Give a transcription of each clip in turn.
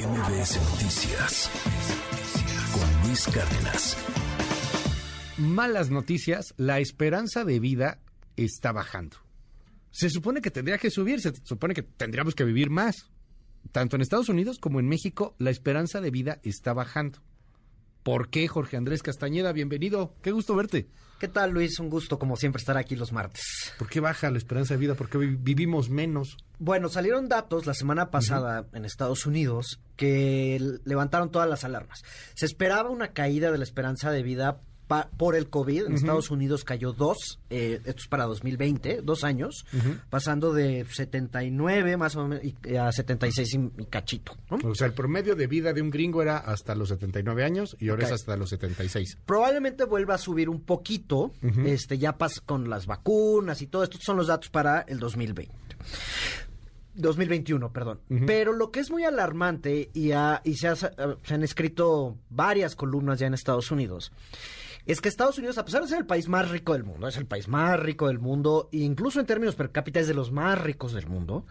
MBS Noticias con Luis Cárdenas. Malas noticias, la esperanza de vida está bajando. Se supone que tendría que subir, se supone que tendríamos que vivir más. Tanto en Estados Unidos como en México, la esperanza de vida está bajando. ¿Por qué, Jorge Andrés Castañeda? Bienvenido. Qué gusto verte. ¿Qué tal, Luis? Un gusto, como siempre, estar aquí los martes. ¿Por qué baja la esperanza de vida? ¿Por qué vi- vivimos menos? Bueno, salieron datos la semana pasada en Estados Unidos que levantaron todas las alarmas. Se esperaba una caída de la esperanza de vida pa- por el COVID. En Estados Unidos cayó dos, eh, esto es para 2020, dos años, pasando de 79 más o menos y- a 76 y, y cachito. ¿no? O sea, el promedio de vida de un gringo era hasta los 79 años y ahora es hasta los 76. Probablemente vuelva a subir un poquito, este ya pasa con las vacunas y todo. Estos son los datos para el 2020. 2021, perdón. Pero lo que es muy alarmante, y, ha- y se, ha- se han escrito varias columnas ya en Estados Unidos, es que Estados Unidos, a pesar de ser el país más rico del mundo, es el país más rico del mundo, incluso en términos per cápita es de los más ricos del mundo,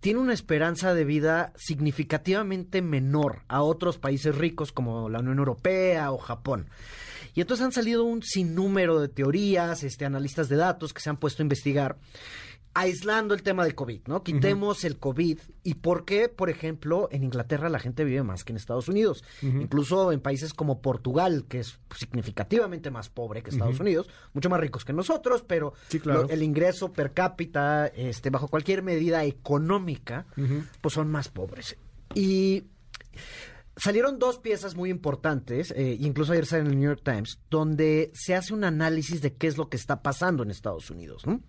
tiene una esperanza de vida significativamente menor a otros países ricos como la Unión Europea o Japón. Y entonces han salido un sinnúmero de teorías, este, analistas de datos que se han puesto a investigar aislando el tema del COVID, ¿no? Quitemos el COVID y por qué, por ejemplo, en Inglaterra la gente vive más que en Estados Unidos. Incluso en países como Portugal, que es significativamente más pobre que Estados Unidos, mucho más ricos que nosotros, pero Sí, claro. lo- el ingreso per cápita, este, bajo cualquier medida económica, pues son más pobres. Y salieron dos piezas muy importantes, eh, incluso ayer sale en el New York Times, donde se hace un análisis de qué es lo que está pasando en Estados Unidos, ¿no?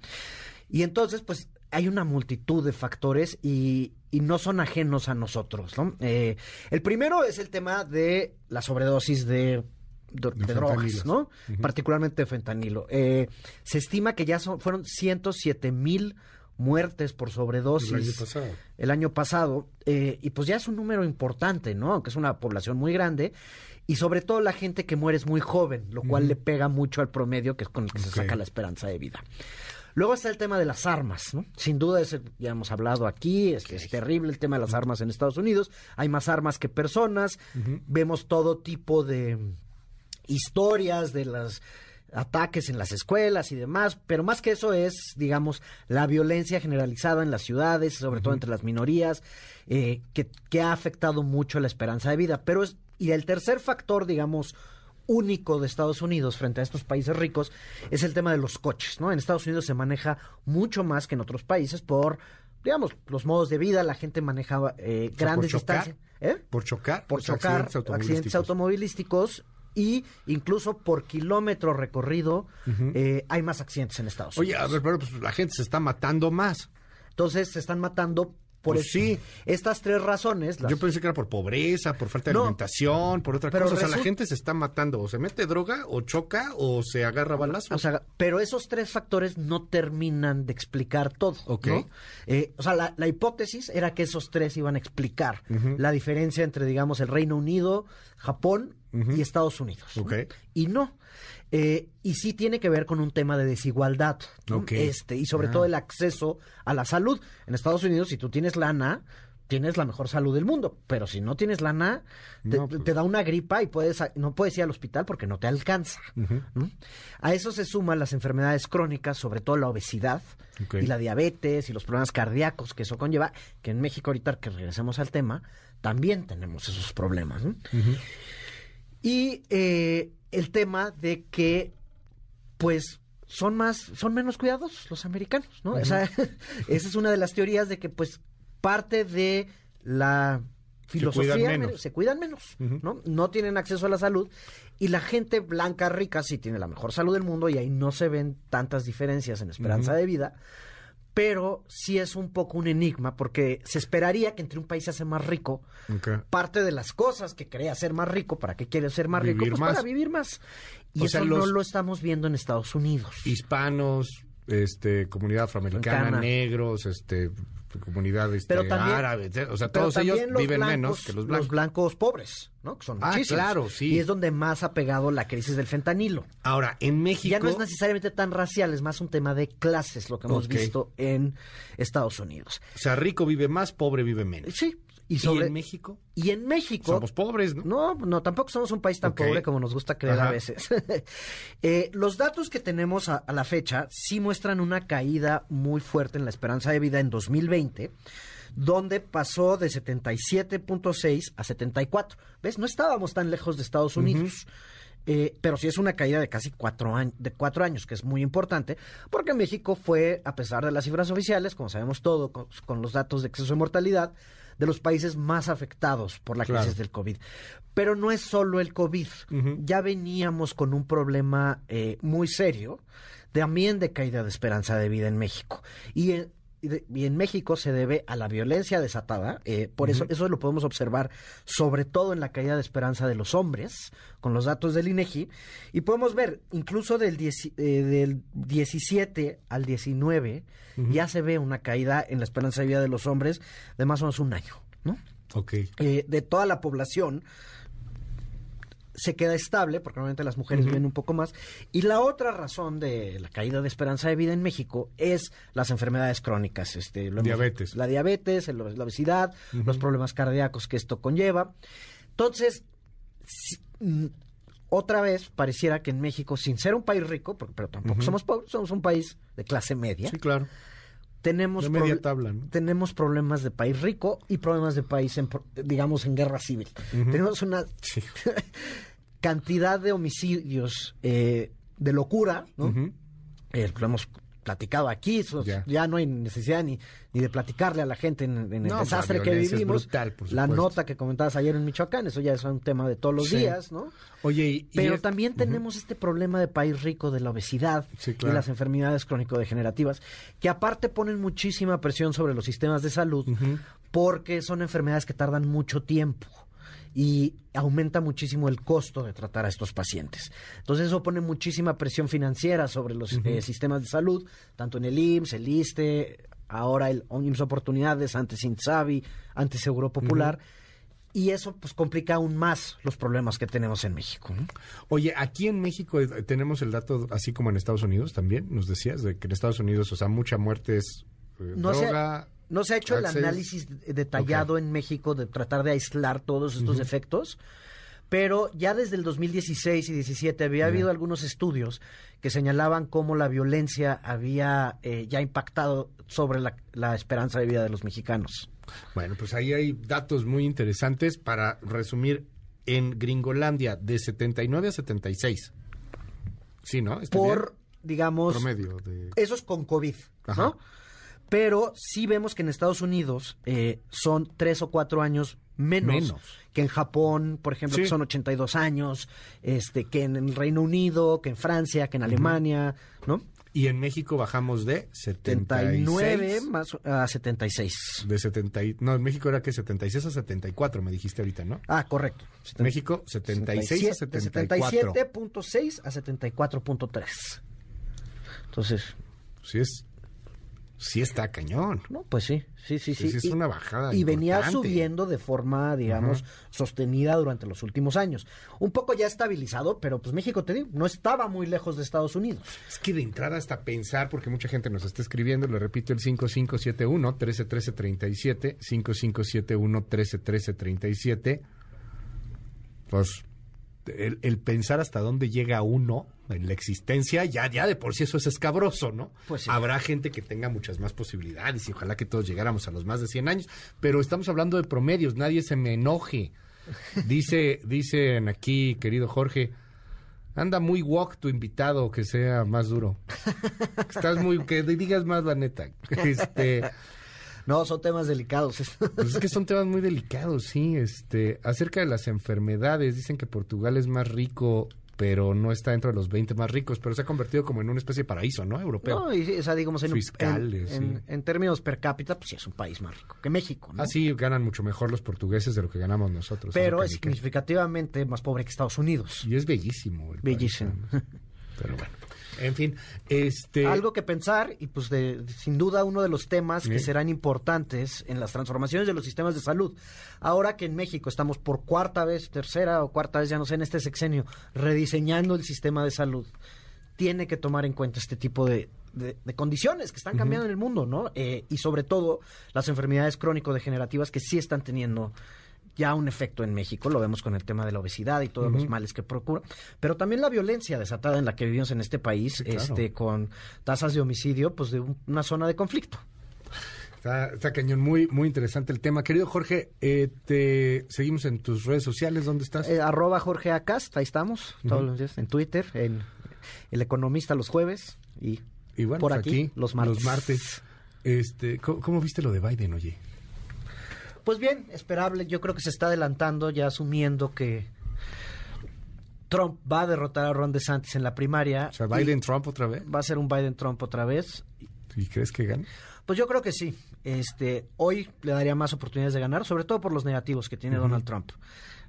Y entonces, pues, hay una multitud de factores y, y no son ajenos a nosotros, ¿no? Eh, el primero es el tema de la sobredosis de, de- de drogas. ¿no? Particularmente de fentanilo. Eh, se estima que ya son, fueron 107 mil muertes por sobredosis El año pasado. el año pasado, eh, y pues ya es un número importante, ¿no? Aunque es una población muy grande, y sobre todo la gente que muere es muy joven, lo cual le pega mucho al promedio, que es con el que se saca la esperanza de vida. Luego está el tema de las armas, ¿no? Sin duda, ese ya hemos hablado aquí, es, es terrible el tema de las armas en Estados Unidos. Hay más armas que personas, vemos todo tipo de historias de los ataques en las escuelas y demás, pero más que eso es, digamos, la violencia generalizada en las ciudades, sobre todo entre las minorías, eh, que, que ha afectado mucho la esperanza de vida. Pero es, y el tercer factor, digamos, único de Estados Unidos frente a estos países ricos es el tema de los coches, ¿no? En Estados Unidos se maneja mucho más que en otros países por, digamos, los modos de vida, la gente maneja eh, sea, grandes por chocar. distancias. ¿Eh? Por chocar. por chocar, accidentes accidentes automovilísticos. Y incluso por kilómetro recorrido eh, hay más accidentes en Estados Oye, Unidos. a ver, pero pues la gente se está matando más. Entonces se están matando por Pues eso. sí. Estas tres razones. las- Yo pensé que era por pobreza, por falta de No. alimentación, por otra cosa. O sea, la gente se está matando. O se mete droga, o choca, o se agarra balazos. O sea, pero esos tres factores no terminan de explicar todo. Ok. ¿no? Eh, o sea, la, la hipótesis era que esos tres iban a explicar la diferencia entre, digamos, el Reino Unido, Japón y Estados Unidos. Y no. Eh, y sí tiene que ver con un tema de desigualdad. Este, y sobre Ah. todo el acceso a la salud. En Estados Unidos, si tú tienes lana, tienes la mejor salud del mundo. Pero si no tienes lana, te, No, pues. te da una gripa y puedes, no puedes ir al hospital porque no te alcanza. ¿no? A eso se suman las enfermedades crónicas, sobre todo la obesidad y la diabetes y los problemas cardíacos que eso conlleva, que en México ahorita que regresemos al tema, también tenemos esos problemas. ¿no? Y eh, el tema de que, pues, son más, son menos cuidados los americanos, ¿no? O sea, esa es una de las teorías de que, pues, parte de la filosofía cuidan menos. se cuidan menos, ¿no? No tienen acceso a la salud y la gente blanca rica sí tiene la mejor salud del mundo y ahí no se ven tantas diferencias en esperanza de vida, pero sí es un poco un enigma porque se esperaría que entre un país se hace más rico, parte de las cosas que crea ser más rico, ¿para qué quiere ser más rico? Pues más. para vivir más. Y O eso sea, no lo estamos viendo en Estados Unidos. Hispanos, este, comunidad afroamericana, negros, este, comunidad este, Pero también- árabe, o sea, todos ellos los viven blancos- menos que los blancos. blancos pobres, ¿no? Que son Ah, muchísimos. claro, sí. Y es donde más ha pegado la crisis del fentanilo. Ahora, en México... Ya no es necesariamente tan racial, es más un tema de clases lo que hemos visto en Estados Unidos. O sea, rico vive más, pobre vive menos. Sí, ¿Y, sobre, en México? Y en México... Somos pobres, ¿no? No, no, tampoco somos un país tan pobre como nos gusta creer a veces. Eh, los datos que tenemos a, a la fecha sí muestran una caída muy fuerte en la esperanza de vida en 2020, donde pasó de 77.6 a 74. ¿Ves? No estábamos tan lejos de Estados Unidos. Eh, pero sí es una caída de casi cuatro, años, de cuatro años, que es muy importante, porque México fue, a pesar de las cifras oficiales, como sabemos todo, con, con los datos de exceso de mortalidad, de los países más afectados por la Claro. crisis del COVID. Pero no es solo el COVID. Ya veníamos con un problema eh, muy serio también de caída de esperanza de vida en México. Y en, y de- y en México se debe a la violencia desatada. eh, por eso, eso lo podemos observar sobre todo en la caída de esperanza de los hombres, con los datos del INEGI. Y podemos ver, incluso del, dieci- eh, del 17 al 19, ya se ve una caída en la esperanza de vida de los hombres de más o menos un año, ¿no? Ok. eh, de toda la población se queda estable, porque normalmente las mujeres Ujú. viven un poco más. Y la otra razón de la caída de esperanza de vida en México es las enfermedades crónicas. Este, lo hemos- Diabetes. La diabetes, el- la obesidad, los problemas cardíacos que esto conlleva. Entonces, si- mm, otra vez pareciera que en México, sin ser un país rico, porque- pero tampoco somos pobres, somos un país de clase media, Sí, claro. tenemos media tabla, ¿no? tenemos problemas de país rico y problemas de país, en, digamos, en guerra civil. Tenemos una Sí. cantidad de homicidios eh, de locura, ¿no? Eh, lo hemos platicado aquí, Ya. ya. no hay necesidad ni, ni de platicarle a la gente en, en el No, pues, desastre que vivimos. brutal, la nota que comentabas ayer en Michoacán, eso ya es un tema de todos los Sí. días, ¿no? Oye, y, Pero también tenemos este problema de país rico de la obesidad Sí, y las enfermedades crónico-degenerativas, que aparte ponen muchísima presión sobre los sistemas de salud porque son enfermedades que tardan mucho tiempo y aumenta muchísimo el costo de tratar a estos pacientes. Entonces eso pone muchísima presión financiera sobre los eh, sistemas de salud, tanto en el IMSS, el ISTE, ahora el IMSS Oportunidades, antes INSABI, antes Seguro Popular. Y eso pues complica aún más los problemas que tenemos en México. ¿no? Oye, aquí en México eh, tenemos el dato, así como en Estados Unidos también, nos decías, de que en Estados Unidos, o sea, mucha muerte es No sé, droga. No se ha hecho el análisis de- detallado en México de tratar de aislar todos estos efectos, pero ya desde el 2016 y 17 había habido algunos estudios que señalaban cómo la violencia había eh, ya impactado sobre la, la esperanza de vida de los mexicanos. Bueno, pues ahí hay datos muy interesantes para resumir. En Gringolandia, de 79 a 76. Sí, ¿no? ¿Está Por, digamos, promedio de... eso es con COVID, Ajá. ¿no? Pero sí vemos que en Estados Unidos eh, son tres o cuatro años menos, Menos. que en Japón, por ejemplo, Sí. que son 82 años, este, que en el Reino Unido, que en Francia, que en Alemania, ¿no? Y en México bajamos de 76. 79 más a 76. De 70. y- No, en México era que 76 a 74, me dijiste ahorita, ¿no? Ah, correcto. México 76 a 74. De 77.6 a 74.3. Entonces, Sí es sí está cañón. No, pues sí, sí, sí, Sí, sí. es una bajada Y venía subiendo de forma, digamos, sostenida durante los últimos años. Un poco ya estabilizado, pero pues México, te digo, no estaba muy lejos de Estados Unidos. Es que de entrada hasta pensar, porque mucha gente nos está escribiendo, le repito, el 5571-131337, 5571-131337, pues el, el pensar hasta dónde llega uno en la existencia, ya, ya de por sí eso es escabroso, ¿no? Pues sí. Habrá gente que tenga muchas más posibilidades y ojalá que todos llegáramos a los más de 100 años, pero estamos hablando de promedios, nadie se me enoje. Dice, dicen aquí, querido Jorge, anda muy walk tu invitado, que sea más duro. Estás muy, que digas más la neta. Este, No, son temas delicados. pues es que son temas muy delicados, sí. Este, acerca de las enfermedades, dicen que Portugal es más rico, pero no está dentro de los 20 más ricos, pero se ha convertido como en una especie de paraíso, ¿no? Europeo. no, y, o sea, digamos, en, un- Fiscales, en, en- sí. en términos per cápita, pues sí es un país más rico que México, ¿no? Así ganan mucho mejor los portugueses de lo que ganamos nosotros. pero es significativamente más pobre que Estados Unidos. Y es bellísimo. el país, Bellísimo. ¿no? Pero bueno. En fin, este... Algo que pensar y pues de, sin duda uno de los temas que serán importantes en las transformaciones de los sistemas de salud. Ahora que en México estamos por cuarta vez, tercera o cuarta vez, ya no sé, en este sexenio, rediseñando el sistema de salud, tiene que tomar en cuenta este tipo de, de, de condiciones que están cambiando en el mundo, ¿no? Eh, y sobre todo las enfermedades crónico-degenerativas que sí están teniendo ya un efecto en México, lo vemos con el tema de la obesidad y todos los males que procura, pero también la violencia desatada en la que vivimos en este país, claro. este, con tasas de homicidio, pues de un- una zona de conflicto. Está, está cañón, muy, muy interesante el tema. Querido Jorge, eh, te seguimos en tus redes sociales, ¿dónde estás? Eh, arroba Jorge Acast, ahí estamos, todos los días, en Twitter, en El Economista los jueves y y bueno, por pues aquí, los martes. martes. Este, ¿cómo, cómo viste lo de Biden, oye? Pues bien, esperable. Yo creo que se está adelantando, ya asumiendo que Trump va a derrotar a Ron DeSantis en la primaria. O sea, Biden, Trump otra vez. va a ser un Biden-Trump otra vez. ¿Y crees que gane? Pues yo creo que sí. Este, hoy le daría más oportunidades de ganar, sobre todo por los negativos que tiene Donald Trump.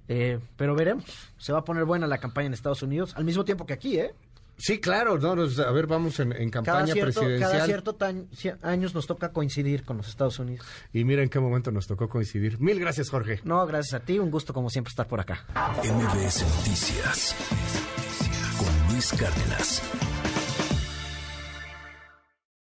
Eh, pero veremos. Se va a poner buena la campaña en Estados Unidos, al mismo tiempo que aquí, ¿eh? Sí, claro, no, nos- a ver, vamos en, en Cada campaña cierto, presidencial. cada cierto tan- años nos toca coincidir con los Estados Unidos. Y mira en qué momento nos tocó coincidir. Mil gracias, Jorge. No, gracias a ti, un gusto como siempre estar por acá. MBS Noticias con Luis Cárdenas.